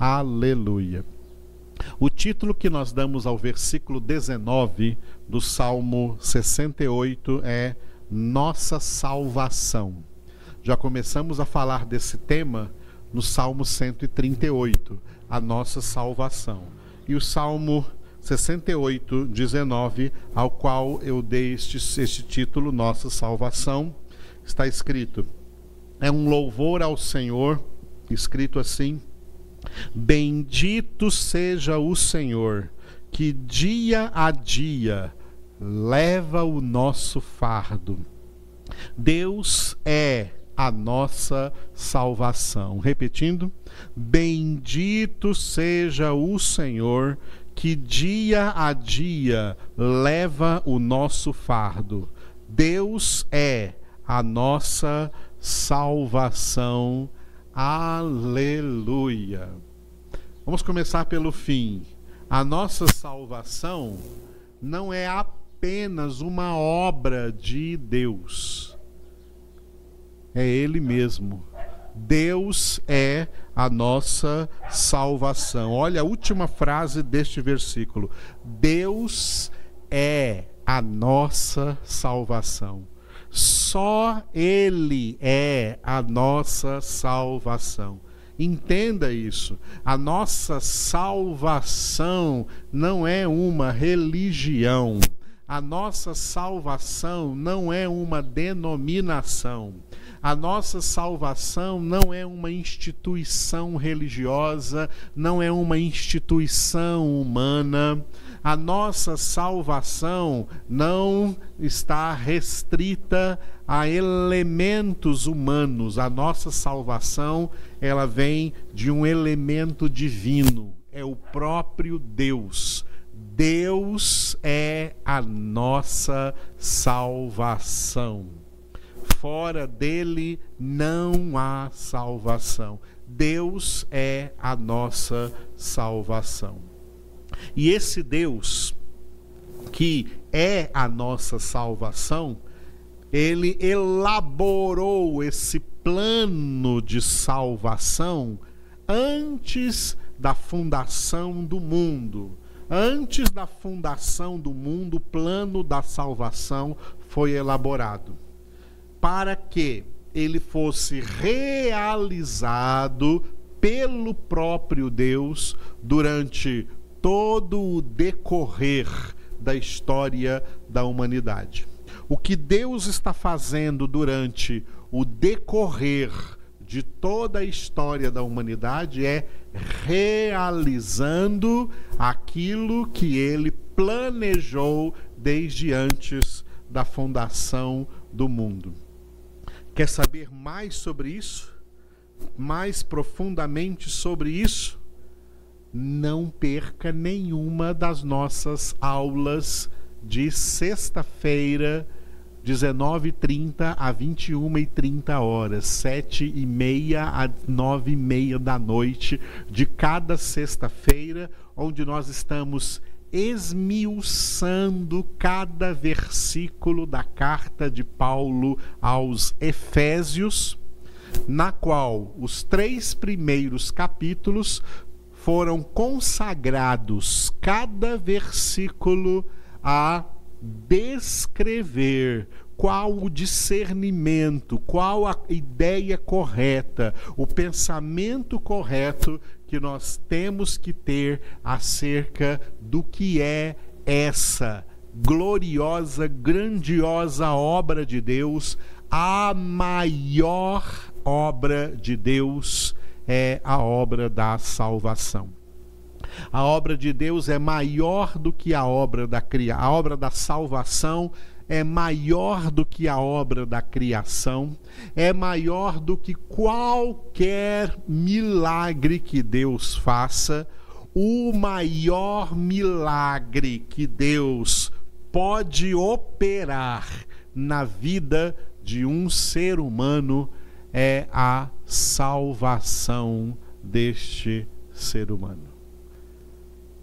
Aleluia. O título que nós damos ao versículo 19 do Salmo 68 é Nossa Salvação. Já começamos a falar desse tema no Salmo 138, a nossa salvação. E o Salmo 68, 19, ao qual eu dei este, este título, Nossa Salvação, está escrito: é um louvor ao Senhor, escrito assim: Bendito seja o Senhor, que dia a dia leva o nosso fardo. Deus é a nossa salvação. Repetindo: Bendito seja o Senhor, que dia a dia leva o nosso fardo. Deus é a nossa salvação. Aleluia. Vamos começar pelo fim. A nossa salvação não é apenas uma obra de Deus. É Ele mesmo. Deus é a nossa salvação. Olha a última frase deste versículo. Deus é a nossa salvação. Só Ele é a nossa salvação. Entenda isso. A nossa salvação não é uma religião. A nossa salvação não é uma denominação. A nossa salvação não é uma instituição religiosa, não é uma instituição humana a nossa salvação não está restrita a elementos humanos. A nossa salvação, ela vem de um elemento divino, é o próprio Deus. Deus é a nossa salvação. Fora dele não há salvação. Deus é a nossa salvação. E esse Deus, que é a nossa salvação, ele elaborou esse plano de salvação antes da fundação do mundo. Antes da fundação do mundo, o plano da salvação foi elaborado para que ele fosse realizado pelo próprio Deus durante todo o decorrer da história da humanidade. O que Deus está fazendo durante o decorrer de toda a história da humanidade é realizando aquilo que ele planejou desde antes da fundação do mundo. Quer saber mais sobre isso? Mais profundamente sobre isso? Não perca nenhuma das nossas aulas de sexta-feira, 19h30 a 21h30 horas, 7h30 a 9h30 da noite de cada sexta-feira, onde nós estamos esmiuçando cada versículo da carta de Paulo aos Efésios, na qual os três primeiros capítulos foram consagrados cada versículo a descrever qual o discernimento, qual a ideia correta, o pensamento correto que nós temos que ter acerca do que é essa gloriosa, grandiosa obra de Deus, a maior obra de Deus é a obra da salvação. A obra de Deus é maior do que a obra da criação. A obra da salvação é maior do que a obra da criação, é maior do que qualquer milagre que Deus faça. O maior milagre que Deus pode operar na vida de um ser humano é a salvação deste ser humano.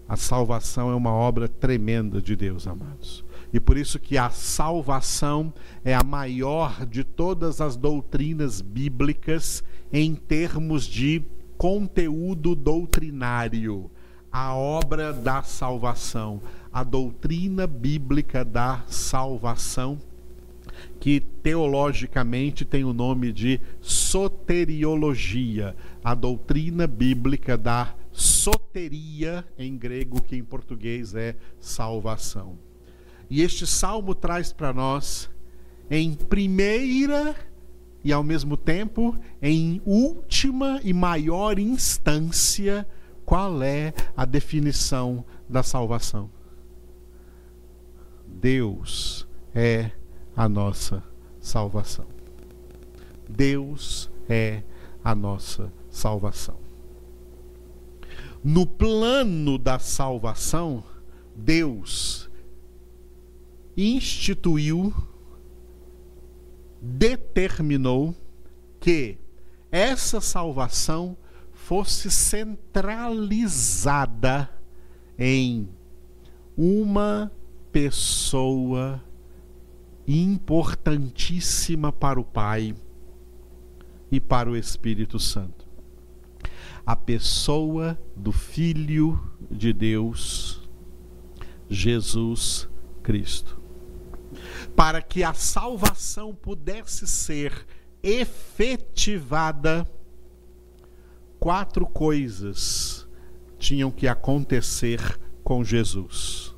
A salvação é uma obra tremenda de Deus, amados. E por isso que a salvação é a maior de todas as doutrinas bíblicas em termos de conteúdo doutrinário, a obra da salvação, a doutrina bíblica da salvação, que teologicamente tem o nome de soteriologia, a doutrina bíblica da soteria em grego, que em português é salvação. E este salmo traz para nós, em primeira e ao mesmo tempo, em última e maior instância, qual é a definição da salvação? Deus é a nossa salvação. Deus é a nossa salvação. No plano da salvação, Deus instituiu, determinou que essa salvação fosse centralizada em uma pessoa importantíssima para o Pai e para o Espírito Santo. A pessoa do Filho de Deus, Jesus Cristo. Para que a salvação pudesse ser efetivada, quatro coisas tinham que acontecer com Jesus.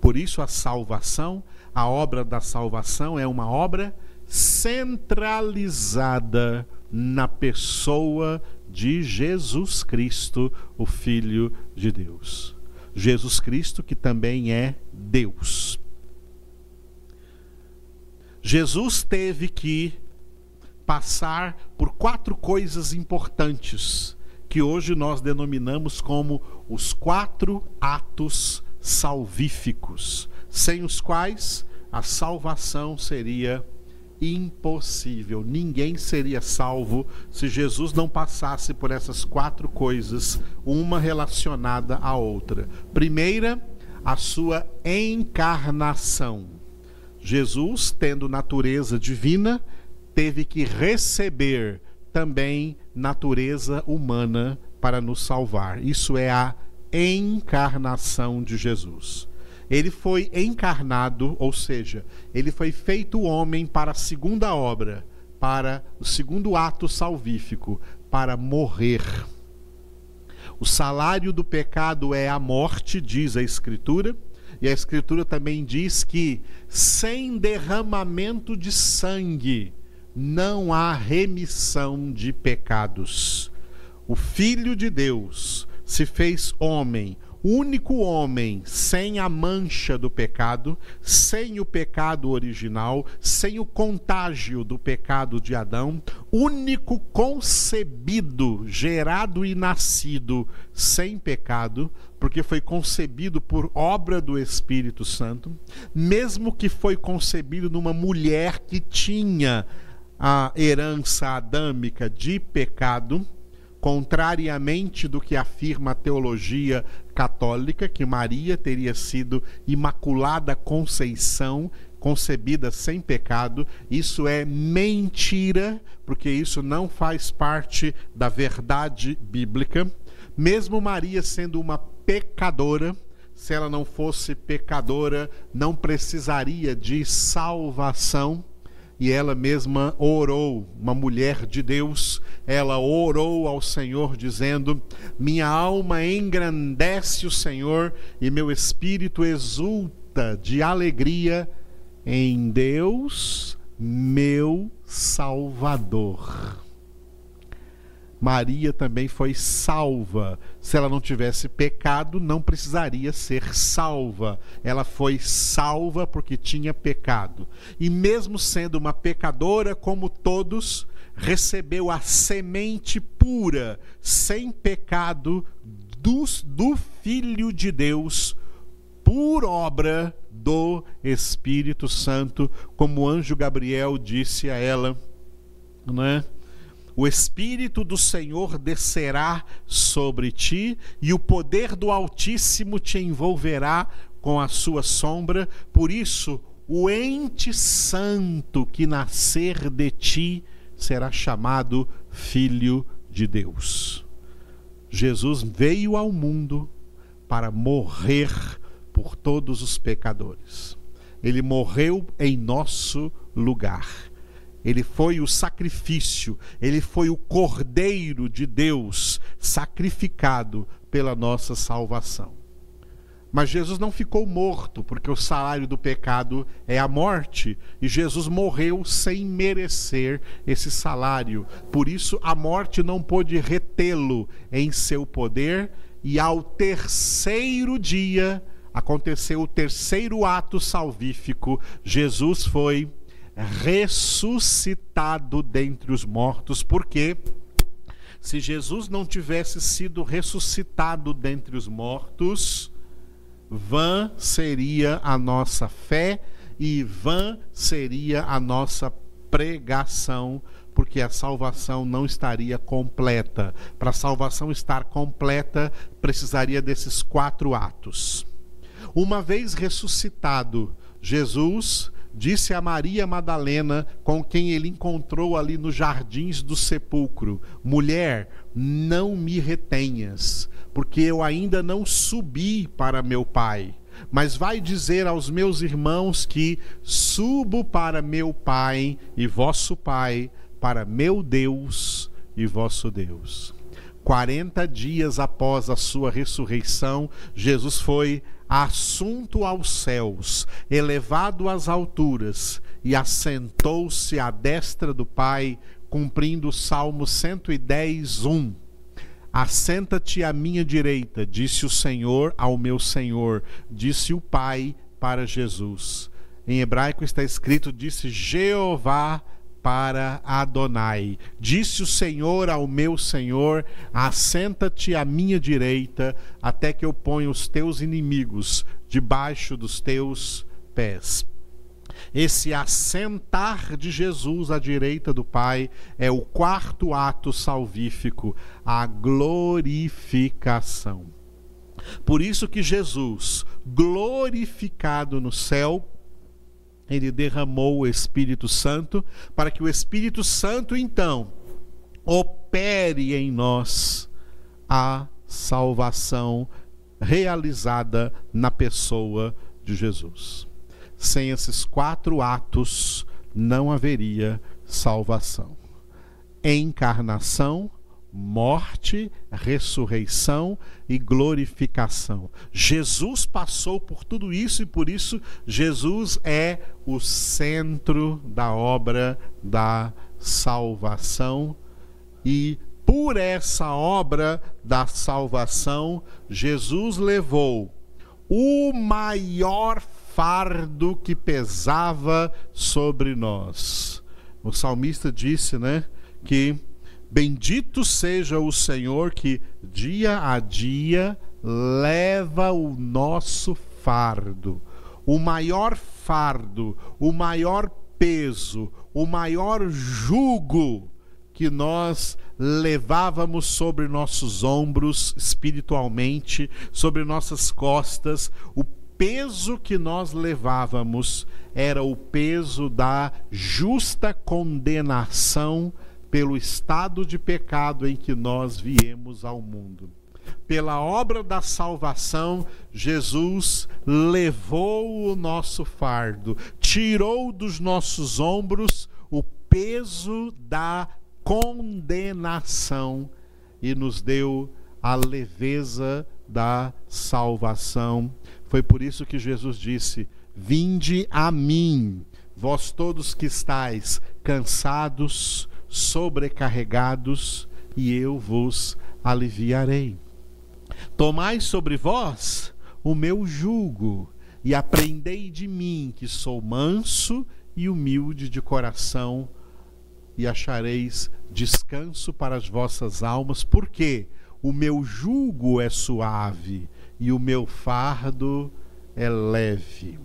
Por isso, a salvação a obra da salvação é uma obra centralizada na pessoa de Jesus Cristo, o Filho de Deus. Jesus Cristo, que também é Deus. Jesus teve que passar por quatro coisas importantes que hoje nós denominamos como os quatro atos salvíficos sem os quais a salvação seria impossível. Ninguém seria salvo se Jesus não passasse por essas quatro coisas, uma relacionada à outra. Primeira, a sua encarnação. Jesus, tendo natureza divina, teve que receber também natureza humana para nos salvar. Isso é a encarnação de Jesus ele foi encarnado, ou seja, ele foi feito homem para a segunda obra, para o segundo ato salvífico, para morrer. O salário do pecado é a morte, diz a Escritura, e a Escritura também diz que sem derramamento de sangue não há remissão de pecados. O Filho de Deus se fez homem, único homem sem a mancha do pecado, sem o pecado original, sem o contágio do pecado de Adão, único concebido, gerado e nascido sem pecado, porque foi concebido por obra do Espírito Santo, mesmo que foi concebido numa mulher que tinha a herança adâmica de pecado, contrariamente do que afirma a teologia católica, que Maria teria sido imaculada conceição, concebida sem pecado, isso é mentira, porque isso não faz parte da verdade bíblica. Mesmo Maria sendo uma pecadora, se ela não fosse pecadora, não precisaria de salvação e ela mesma orou, uma mulher de Deus, ela orou ao Senhor, dizendo: Minha alma engrandece o Senhor e meu espírito exulta de alegria em Deus, meu Salvador. Maria também foi salva. Se ela não tivesse pecado, não precisaria ser salva. Ela foi salva porque tinha pecado. E mesmo sendo uma pecadora como todos, recebeu a semente pura, sem pecado, do, do Filho de Deus, por obra do Espírito Santo, como o anjo Gabriel disse a ela, não é? O Espírito do Senhor descerá sobre ti, e o poder do Altíssimo te envolverá com a sua sombra. Por isso, o ente santo que nascer de ti será chamado Filho de Deus. Jesus veio ao mundo para morrer por todos os pecadores. Ele morreu em nosso lugar. Ele foi o sacrifício, ele foi o Cordeiro de Deus sacrificado pela nossa salvação. Mas Jesus não ficou morto, porque o salário do pecado é a morte, e Jesus morreu sem merecer esse salário. Por isso, a morte não pôde retê-lo em seu poder, e ao terceiro dia aconteceu o terceiro ato salvífico. Jesus foi ressuscitado dentre os mortos, porque se Jesus não tivesse sido ressuscitado dentre os mortos, vã seria a nossa fé e vã seria a nossa pregação, porque a salvação não estaria completa. Para a salvação estar completa, precisaria desses quatro atos. Uma vez ressuscitado, Jesus disse a Maria Madalena, com quem ele encontrou ali nos jardins do sepulcro: Mulher, não me retenhas, porque eu ainda não subi para meu Pai. Mas vai dizer aos meus irmãos que subo para meu Pai e vosso Pai, para meu Deus e vosso Deus. 40 dias após a sua ressurreição, Jesus foi assunto aos céus, elevado às alturas, e assentou-se à destra do Pai, cumprindo o Salmo 110, 1. Assenta-te à minha direita, disse o Senhor ao meu Senhor, disse o Pai para Jesus. Em hebraico está escrito: disse Jeová para Adonai. Disse o Senhor ao meu Senhor: Assenta-te à minha direita, até que eu ponha os teus inimigos debaixo dos teus pés. Esse assentar de Jesus à direita do Pai é o quarto ato salvífico, a glorificação. Por isso que Jesus, glorificado no céu, ele derramou o Espírito Santo, para que o Espírito Santo, então, opere em nós a salvação realizada na pessoa de Jesus. Sem esses quatro atos, não haveria salvação. Encarnação, morte, ressurreição e glorificação. Jesus passou por tudo isso e por isso Jesus é o centro da obra da salvação e por essa obra da salvação, Jesus levou o maior fardo que pesava sobre nós. O salmista disse, né, que Bendito seja o Senhor que dia a dia leva o nosso fardo. O maior fardo, o maior peso, o maior jugo que nós levávamos sobre nossos ombros espiritualmente, sobre nossas costas, o peso que nós levávamos era o peso da justa condenação pelo estado de pecado em que nós viemos ao mundo. Pela obra da salvação, Jesus levou o nosso fardo, tirou dos nossos ombros o peso da condenação e nos deu a leveza da salvação. Foi por isso que Jesus disse: Vinde a mim, vós todos que estáis cansados, sobrecarregados, e eu vos aliviarei. Tomai sobre vós o meu jugo e aprendei de mim, que sou manso e humilde de coração, e achareis descanso para as vossas almas, porque o meu jugo é suave e o meu fardo é leve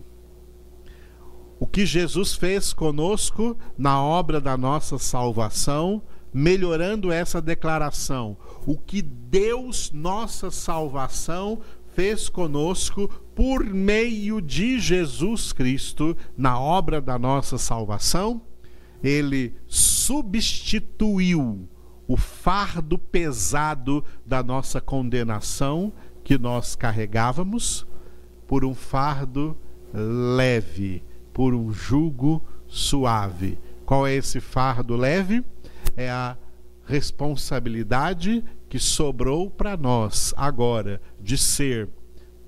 o que Jesus fez conosco na obra da nossa salvação, melhorando essa declaração. O que Deus, nossa salvação, fez conosco por meio de Jesus Cristo na obra da nossa salvação, ele substituiu o fardo pesado da nossa condenação que nós carregávamos por um fardo leve, por um jugo suave. Qual é esse fardo leve? É a responsabilidade que sobrou para nós agora de ser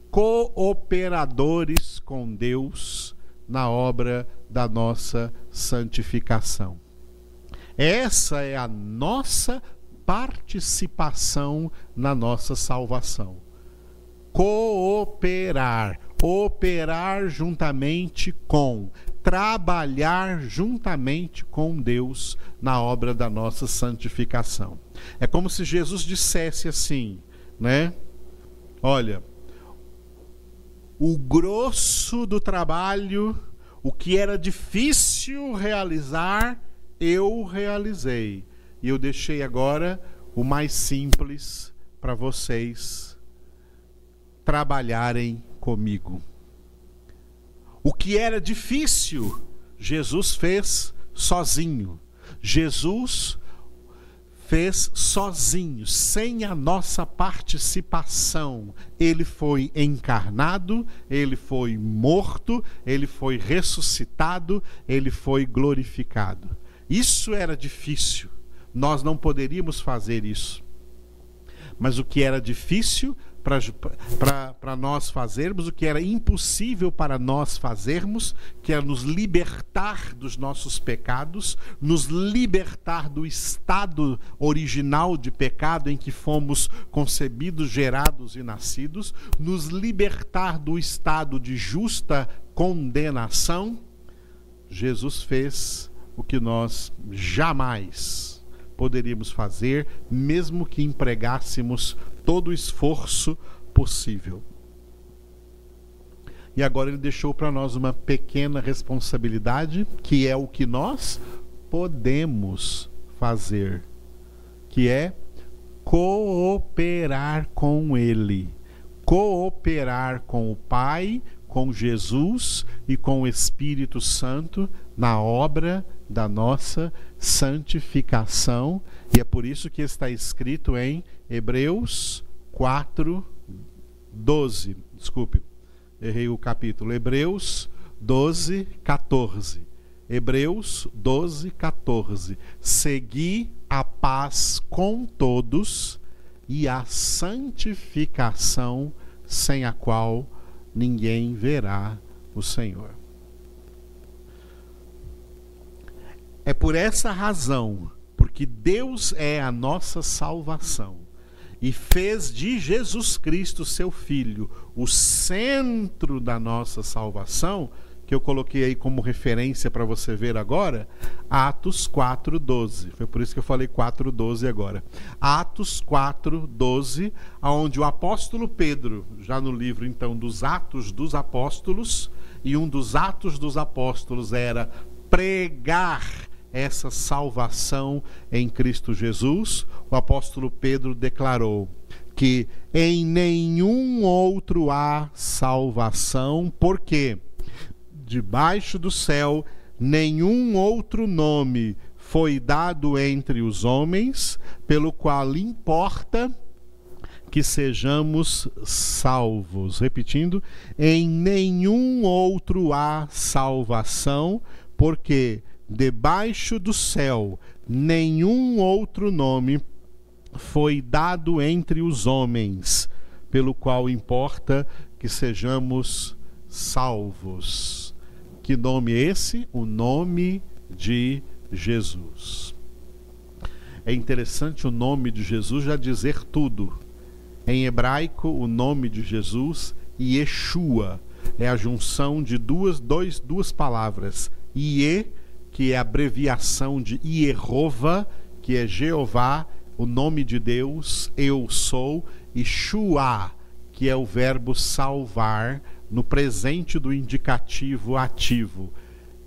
cooperadores com Deus na obra da nossa santificação. Essa é a nossa participação na nossa salvação. Cooperar, operar juntamente com, trabalhar juntamente com Deus na obra da nossa santificação. É como se Jesus dissesse assim, né? Olha, o grosso do trabalho, o que era difícil realizar, eu realizei. E eu deixei agora o mais simples para vocês trabalharem comigo. O que era difícil, Jesus fez sozinho. Jesus fez sozinho, sem a nossa participação. Ele foi encarnado, ele foi morto, ele foi ressuscitado, ele foi glorificado. Isso era difícil. Nós não poderíamos fazer isso. Mas o que era difícil, para nós fazermos, o que era impossível para nós fazermos, que é nos libertar dos nossos pecados, nos libertar do estado original de pecado em que fomos concebidos, gerados e nascidos, nos libertar do estado de justa condenação, Jesus fez o que nós jamais poderíamos fazer, mesmo que empregássemos todo o esforço possível. E agora ele deixou para nós uma pequena responsabilidade, que é o que nós podemos fazer, que é cooperar com ele, cooperar com o Pai, com Jesus e com o Espírito Santo na obra da nossa santificação, e é por isso que está escrito em Hebreus 4, 12. Desculpe, errei o capítulo. Hebreus 12, 14. Hebreus 12, 14. Segui a paz com todos e a santificação, sem a qual ninguém verá o Senhor. É por essa razão, porque Deus é a nossa salvação e fez de Jesus Cristo, seu Filho, o centro da nossa salvação, que eu coloquei aí como referência para você ver agora, Atos 4:12. Foi por isso que eu falei 4:12 agora. Atos 4:12, aonde o apóstolo Pedro, já no livro então dos Atos dos Apóstolos, e um dos atos dos apóstolos era pregar essa salvação em Cristo Jesus, o apóstolo Pedro declarou que em nenhum outro há salvação, porque debaixo do céu nenhum outro nome foi dado entre os homens, pelo qual importa que sejamos salvos. Repetindo, em nenhum outro há salvação, porque debaixo do céu nenhum outro nome foi dado entre os homens, pelo qual importa que sejamos salvos. Que nome é esse? O nome de Jesus. É interessante o nome de Jesus já dizer tudo. Em hebraico, o nome de Jesus, Yeshua, é a junção de duas, dois, duas palavras. Ie que é abreviação de Ierova, que é Jeová, o nome de Deus, eu sou, e Shua, que é o verbo salvar, no presente do indicativo ativo.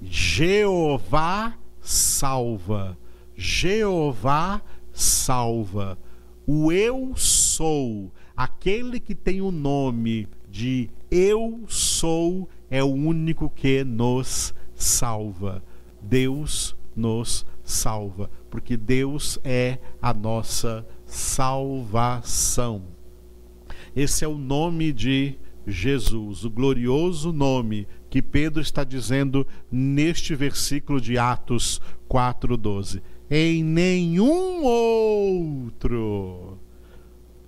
Jeová salva. Jeová salva. O eu sou, aquele que tem o nome de eu sou, é o único que nos salva. Deus nos salva, porque Deus é a nossa salvação. Esse é o nome de Jesus, o glorioso nome que Pedro está dizendo neste versículo de Atos 4:12. Em nenhum outro.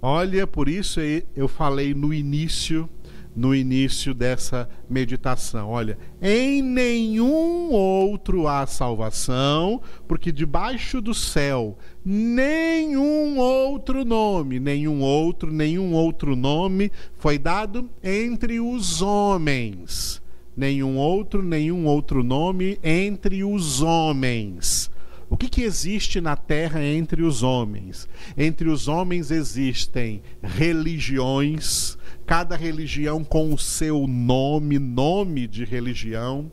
Olha, por isso eu falei no início no início dessa meditação. Olha, em nenhum outro há salvação, porque debaixo do céu nenhum outro nome, nenhum outro, nenhum outro nome foi dado entre os homens. Nenhum outro, nenhum outro nome entre os homens. O que, que existe na terra entre os homens? Entre os homens existem religiões, cada religião com o seu nome, nome de religião.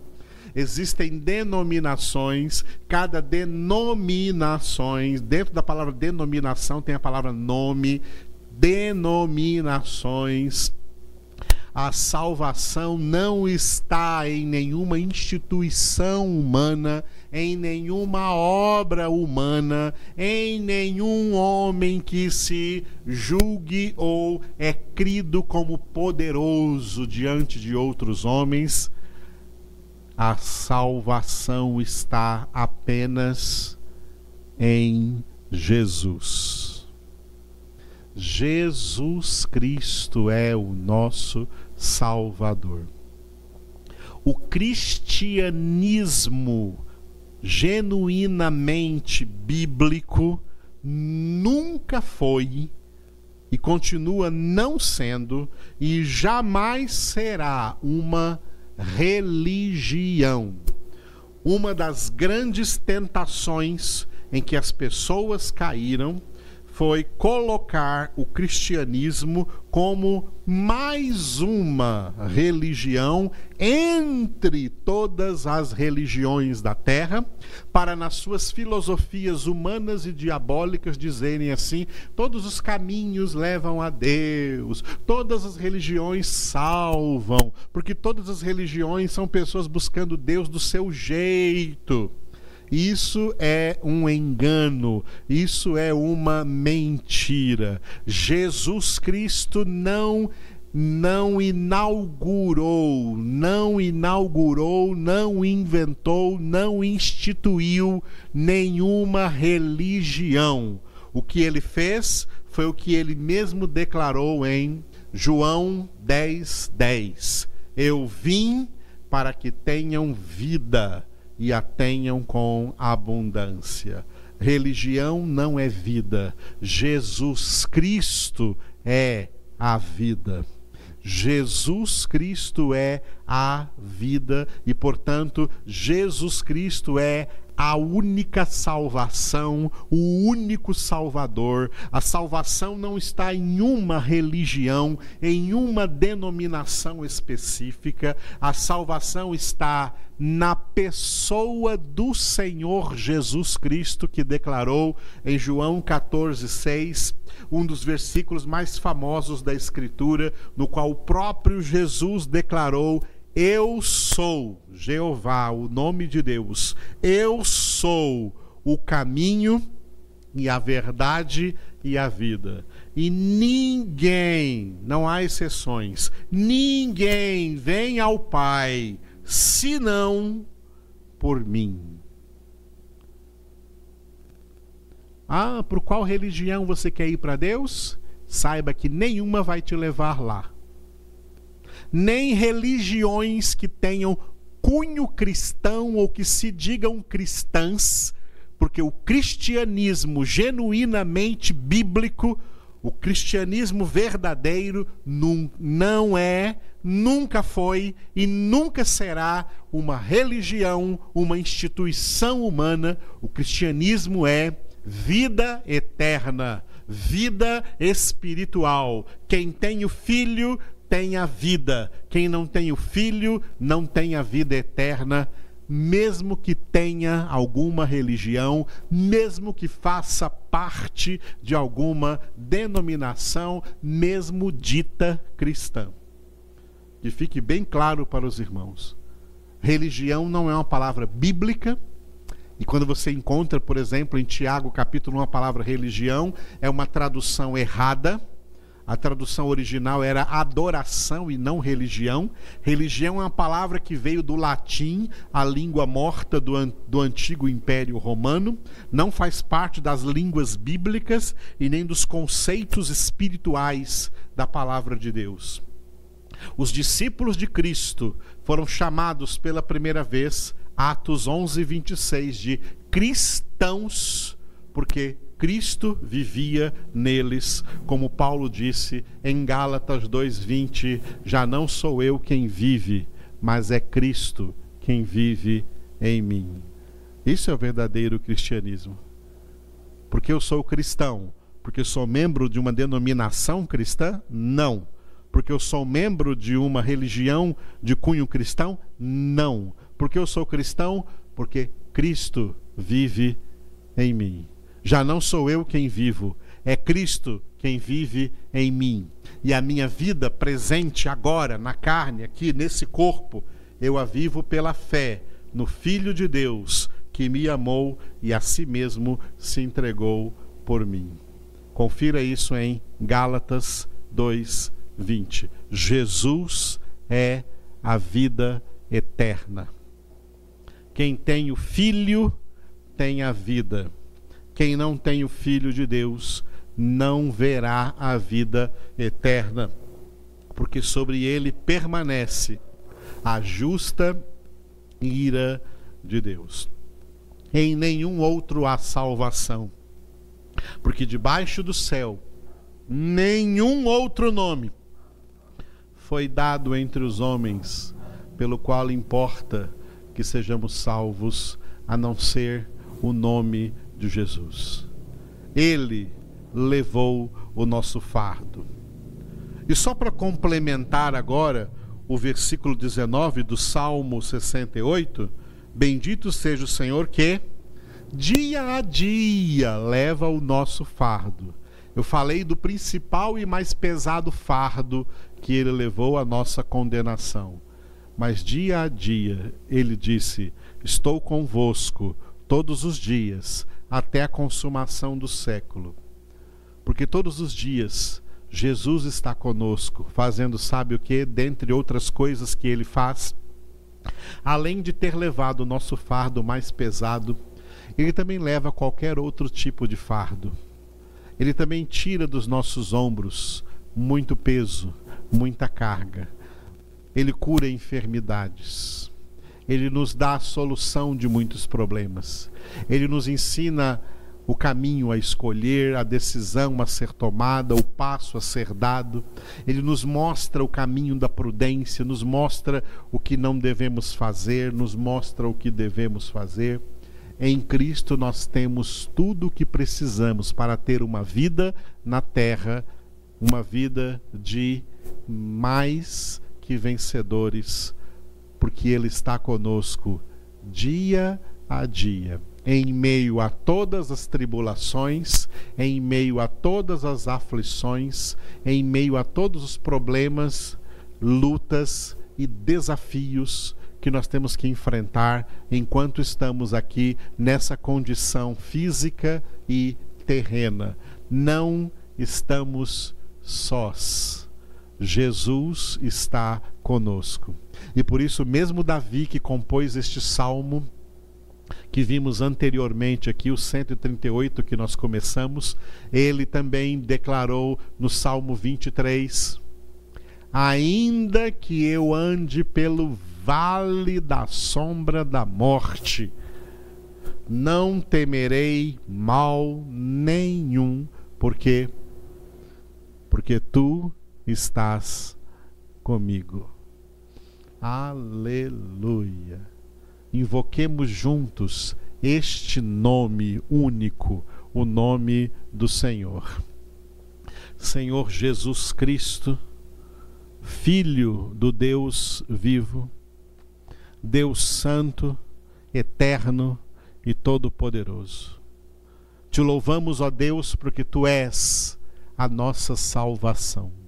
Existem denominações, cada denominações, dentro da palavra denominação tem a palavra nome, denominações. A salvação não está em nenhuma instituição humana, em nenhuma obra humana, em nenhum homem que se julgue ou é crido como poderoso diante de outros homens. A salvação está apenas em Jesus. Jesus Cristo é o nosso Salvador. O cristianismo genuinamente bíblico nunca foi e continua não sendo e jamais será uma religião. Uma das grandes tentações em que as pessoas caíram foi colocar o cristianismo como mais uma religião entre todas as religiões da terra, para nas suas filosofias humanas e diabólicas dizerem assim: todos os caminhos levam a Deus, todas as religiões salvam, porque todas as religiões são pessoas buscando Deus do seu jeito. Isso é um engano, isso é uma mentira. Jesus Cristo não não inaugurou, não inaugurou, não inventou, não instituiu nenhuma religião. O que ele fez foi o que ele mesmo declarou em João 10, 10. Eu vim para que tenham vida e a tenham com abundância. Religião não é vida, Jesus Cristo é a vida. Jesus Cristo é a vida e, portanto, Jesus Cristo é a única salvação, o único Salvador. A salvação não está em uma religião, em uma denominação específica. A salvação está na pessoa do Senhor Jesus Cristo, que declarou em João 14,6, um dos versículos mais famosos da Escritura, no qual o próprio Jesus declarou eu sou Jeová, o nome de Deus. Eu sou o caminho e a verdade e a vida. E ninguém, não há exceções, ninguém vem ao Pai senão por mim. Ah, por qual religião você quer ir para Deus? Saiba que nenhuma vai te levar lá nem religiões que tenham cunho cristão ou que se digam cristãs, porque o cristianismo genuinamente bíblico, o cristianismo verdadeiro, não é, nunca foi e nunca será uma religião, uma instituição humana. O cristianismo é vida eterna, vida espiritual. Quem tem o filho tem a vida. Quem não tem o Filho não tem a vida eterna, mesmo que tenha alguma religião, mesmo que faça parte de alguma denominação, mesmo dita cristã. Que fique bem claro para os irmãos: religião não é uma palavra bíblica E quando você encontra, por exemplo, em Tiago, capítulo 1, a palavra religião, é uma tradução errada. A tradução original era adoração e não religião. Religião é uma palavra que veio do latim, a língua morta do, do antigo Império Romano. Não faz parte das línguas bíblicas e nem dos conceitos espirituais da palavra de Deus. Os discípulos de Cristo foram chamados pela primeira vez Atos 11, 26, de cristãos, porque Cristo vivia neles, como Paulo disse em Gálatas 2:20, já não sou eu quem vive, mas é Cristo quem vive em mim. Isso é o verdadeiro cristianismo. Porque eu sou cristão, porque sou membro de uma denominação cristã? Não. Porque eu sou membro de uma religião de cunho cristão? Não porque eu sou cristão? Porque Cristo vive em mim. Já não sou eu quem vivo, é Cristo quem vive em mim. E a minha vida presente agora, na carne, aqui nesse corpo, eu a vivo pela fé no Filho de Deus que me amou e a si mesmo se entregou por mim. Confira isso em Gálatas 2:20. Jesus é a vida eterna. Quem tem o Filho tem a vida. Quem não tem o Filho de Deus não verá a vida eterna, porque sobre ele permanece a justa ira de Deus. Em nenhum outro há salvação, porque debaixo do céu nenhum outro nome foi dado entre os homens pelo qual importa que sejamos salvos, a não ser o nome de Jesus. Ele levou o nosso fardo. E só para complementar agora o versículo 19 do Salmo 68, bendito seja o Senhor que dia a dia leva o nosso fardo. Eu falei do principal e mais pesado fardo que ele levou a nossa condenação mas dia a dia ele disse: Estou convosco todos os dias, até a consumação do século. Porque todos os dias Jesus está conosco, fazendo, sabe o que? Dentre outras coisas que ele faz, além de ter levado o nosso fardo mais pesado, ele também leva qualquer outro tipo de fardo. Ele também tira dos nossos ombros muito peso, muita carga ele cura enfermidades. Ele nos dá a solução de muitos problemas. Ele nos ensina o caminho a escolher, a decisão a ser tomada, o passo a ser dado. Ele nos mostra o caminho da prudência, nos mostra o que não devemos fazer, nos mostra o que devemos fazer. Em Cristo nós temos tudo o que precisamos para ter uma vida na terra, uma vida de mais que vencedores, porque Ele está conosco dia a dia, em meio a todas as tribulações, em meio a todas as aflições, em meio a todos os problemas, lutas e desafios que nós temos que enfrentar enquanto estamos aqui nessa condição física e terrena. Não estamos sós. Jesus está conosco. E por isso, mesmo Davi, que compôs este salmo, que vimos anteriormente aqui, o 138 que nós começamos, ele também declarou no Salmo 23: Ainda que eu ande pelo vale da sombra da morte, não temerei mal nenhum, porque porque tu estás comigo. Aleluia. Invoquemos juntos este nome único, o nome do Senhor. Senhor Jesus Cristo, Filho do Deus vivo, Deus Santo, eterno e todo-poderoso. Te louvamos, ó Deus, porque tu és a nossa salvação.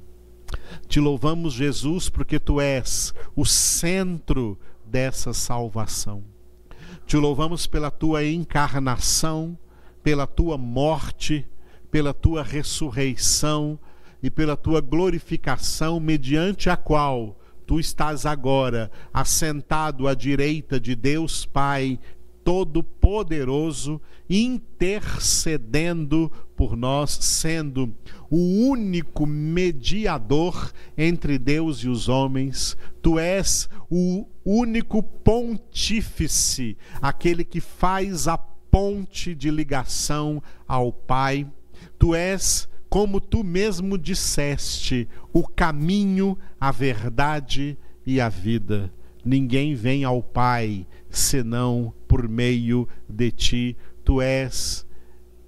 Te louvamos, Jesus, porque tu és o centro dessa salvação. Te louvamos pela tua encarnação, pela tua morte, pela tua ressurreição e pela tua glorificação, mediante a qual tu estás agora assentado à direita de Deus Pai Todo-Poderoso, intercedendo por nós, sendo o único mediador entre Deus e os homens. Tu és o único pontífice, aquele que faz a ponte de ligação ao Pai. Tu és como tu mesmo disseste, o caminho, a verdade e a vida. Ninguém vem ao Pai senão por meio de ti. Tu és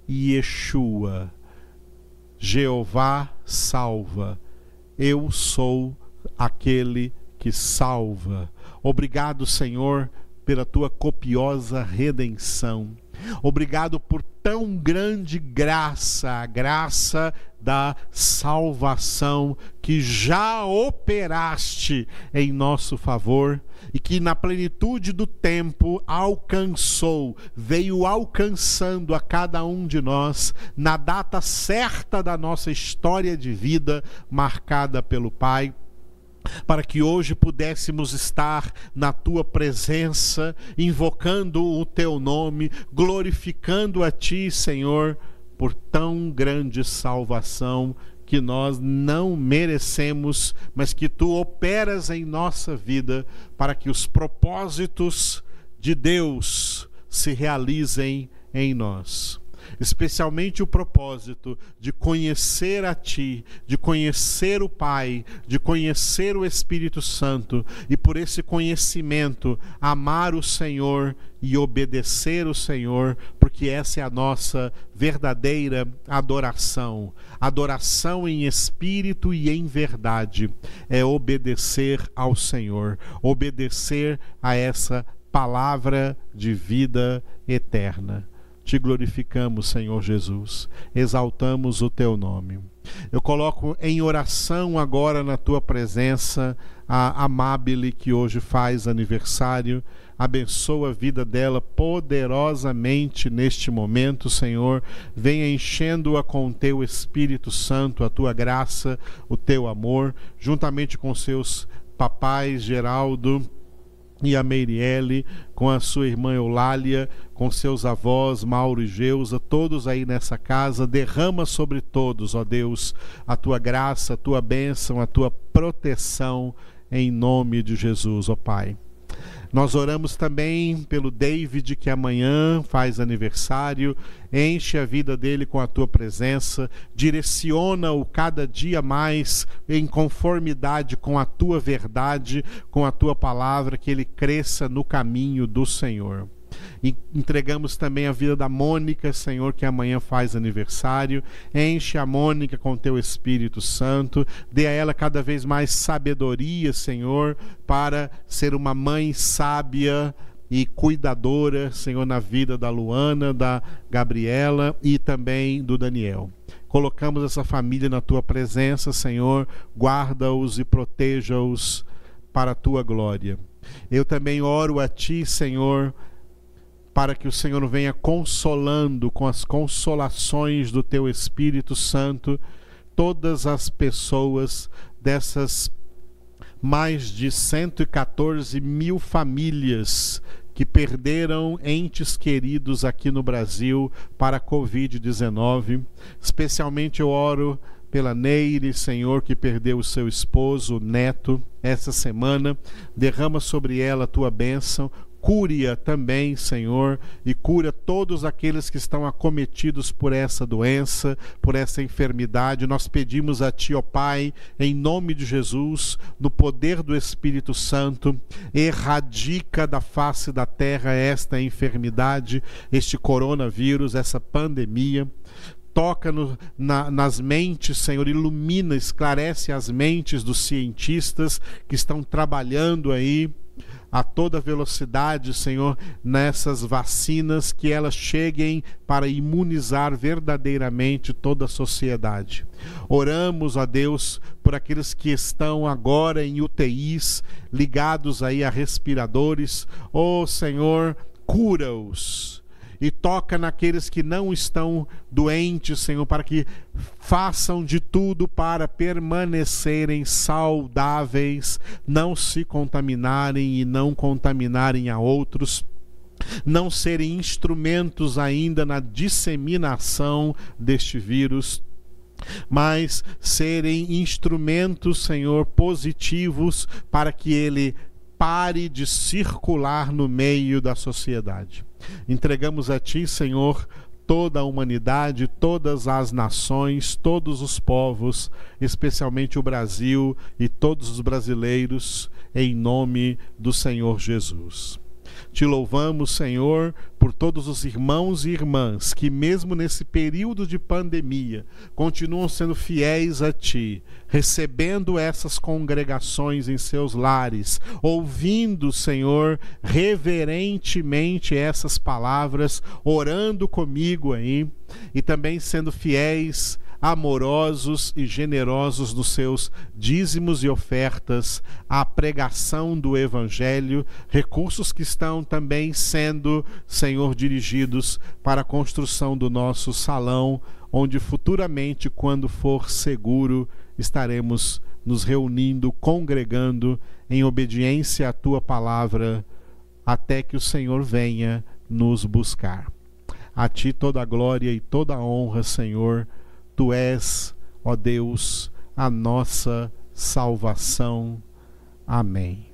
Yeshua. Jeová salva. Eu sou aquele que salva. Obrigado, Senhor, pela tua copiosa redenção. Obrigado por tão grande graça, a graça da salvação que já operaste em nosso favor e que na plenitude do tempo alcançou, veio alcançando a cada um de nós na data certa da nossa história de vida marcada pelo Pai para que hoje pudéssemos estar na tua presença, invocando o teu nome, glorificando a ti, Senhor, por tão grande salvação que nós não merecemos, mas que tu operas em nossa vida para que os propósitos de Deus se realizem em nós especialmente o propósito de conhecer a Ti, de conhecer o Pai, de conhecer o Espírito Santo e por esse conhecimento amar o Senhor e obedecer o Senhor, porque essa é a nossa verdadeira adoração. Adoração em espírito e em verdade é obedecer ao Senhor, obedecer a essa palavra de vida eterna. Te glorificamos, Senhor Jesus, exaltamos o teu nome. Eu coloco em oração agora na tua presença a Amabile que hoje faz aniversário. Abençoa a vida dela poderosamente neste momento, Senhor. Venha enchendo-a com o teu Espírito Santo, a tua graça, o teu amor, juntamente com seus papais Geraldo, e a Meirielle, com a sua irmã Eulália, com seus avós Mauro e Geusa, todos aí nessa casa, derrama sobre todos, ó Deus, a tua graça, a tua bênção, a tua proteção, em nome de Jesus, ó Pai. Nós oramos também pelo David, que amanhã faz aniversário. Enche a vida dele com a tua presença, direciona-o cada dia mais em conformidade com a tua verdade, com a tua palavra, que ele cresça no caminho do Senhor. E entregamos também a vida da Mônica, Senhor, que amanhã faz aniversário. Enche a Mônica com teu Espírito Santo. Dê a ela cada vez mais sabedoria, Senhor, para ser uma mãe sábia e cuidadora, Senhor, na vida da Luana, da Gabriela e também do Daniel. Colocamos essa família na tua presença, Senhor. Guarda-os e proteja-os para a tua glória. Eu também oro a ti, Senhor para que o Senhor venha consolando com as consolações do teu Espírito Santo todas as pessoas dessas mais de 114 mil famílias que perderam entes queridos aqui no Brasil para a Covid-19. Especialmente eu oro pela Neire, Senhor, que perdeu o seu esposo, o neto, essa semana. Derrama sobre ela a tua bênção, Cure-a também, Senhor, e cura todos aqueles que estão acometidos por essa doença, por essa enfermidade. Nós pedimos a Ti, ó Pai, em nome de Jesus, no poder do Espírito Santo, erradica da face da terra esta enfermidade, este coronavírus, essa pandemia toca no, na, nas mentes, Senhor, ilumina, esclarece as mentes dos cientistas que estão trabalhando aí a toda velocidade, Senhor, nessas vacinas, que elas cheguem para imunizar verdadeiramente toda a sociedade. Oramos a Deus por aqueles que estão agora em UTIs, ligados aí a respiradores. Oh, Senhor, cura-os e toca naqueles que não estão doentes, Senhor, para que façam de tudo para permanecerem saudáveis, não se contaminarem e não contaminarem a outros não serem instrumentos ainda na disseminação deste vírus, mas serem instrumentos, Senhor, positivos para que ele pare de circular no meio da sociedade. Entregamos a Ti, Senhor, toda a humanidade, todas as nações, todos os povos, especialmente o Brasil e todos os brasileiros, em nome do Senhor Jesus. Te louvamos, Senhor, por todos os irmãos e irmãs que, mesmo nesse período de pandemia, continuam sendo fiéis a Ti, recebendo essas congregações em seus lares, ouvindo, Senhor, reverentemente essas palavras, orando comigo aí, e também sendo fiéis amorosos e generosos nos seus dízimos e ofertas, à pregação do Evangelho, recursos que estão também sendo, Senhor, dirigidos para a construção do nosso salão, onde futuramente, quando for seguro, estaremos nos reunindo, congregando em obediência à tua palavra, até que o Senhor venha nos buscar. A ti toda a glória e toda a honra, Senhor Tu és, ó Deus, a nossa salvação. Amém.